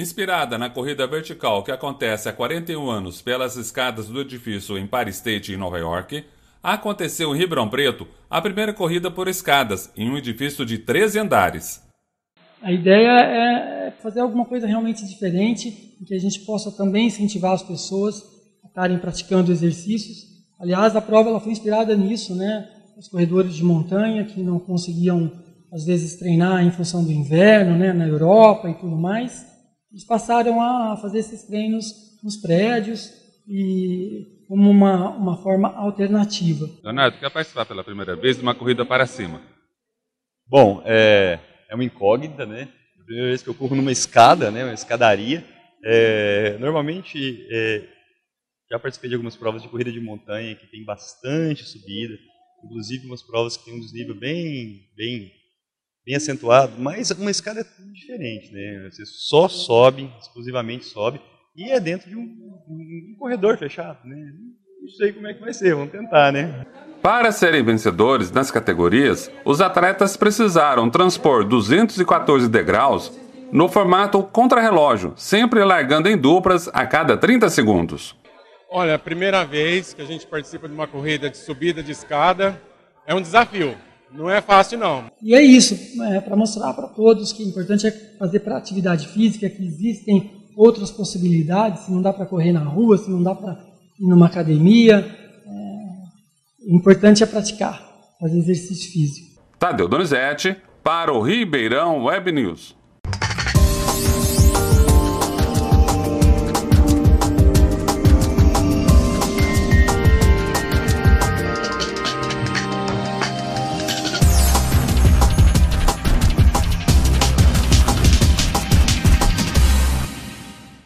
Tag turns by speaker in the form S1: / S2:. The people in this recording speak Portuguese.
S1: Inspirada na corrida vertical que acontece há 41 anos pelas escadas do edifício Empire State em Nova York, aconteceu em Ribeirão Preto a primeira corrida por escadas em um edifício de 13 andares.
S2: A ideia é fazer alguma coisa realmente diferente, que a gente possa também incentivar as pessoas a estarem praticando exercícios. Aliás, a prova ela foi inspirada nisso, né? Os corredores de montanha que não conseguiam às vezes treinar em função do inverno, né, na Europa e tudo mais, eles passaram a fazer esses treinos nos prédios e como uma, uma forma alternativa.
S1: Leonardo, quer participar pela primeira vez de uma corrida para cima?
S3: Bom, é, é uma incógnita, né? A primeira vez que eu corro numa escada, né, uma escadaria. É, normalmente, é, já participei de algumas provas de corrida de montanha que tem bastante subida, inclusive umas provas que tem um desnível bem, bem, bem acentuado, mas uma escada é tudo diferente, né? Você só sobe, exclusivamente sobe, e é dentro de um, um, um corredor fechado, né? Não sei como é que vai ser, vamos tentar, né?
S1: Para serem vencedores nas categorias, os atletas precisaram transpor 214 degraus no formato contrarrelógio, sempre largando em duplas a cada 30 segundos.
S4: Olha, a primeira vez que a gente participa de uma corrida de subida de escada é um desafio. Não é fácil, não.
S2: E é isso, é, para mostrar para todos que o importante é fazer para atividade física, que existem outras possibilidades, se não dá para correr na rua, se não dá para ir numa academia. É, o importante é praticar, fazer exercício físico.
S1: Tadeu Donizete, para o Ribeirão Web News.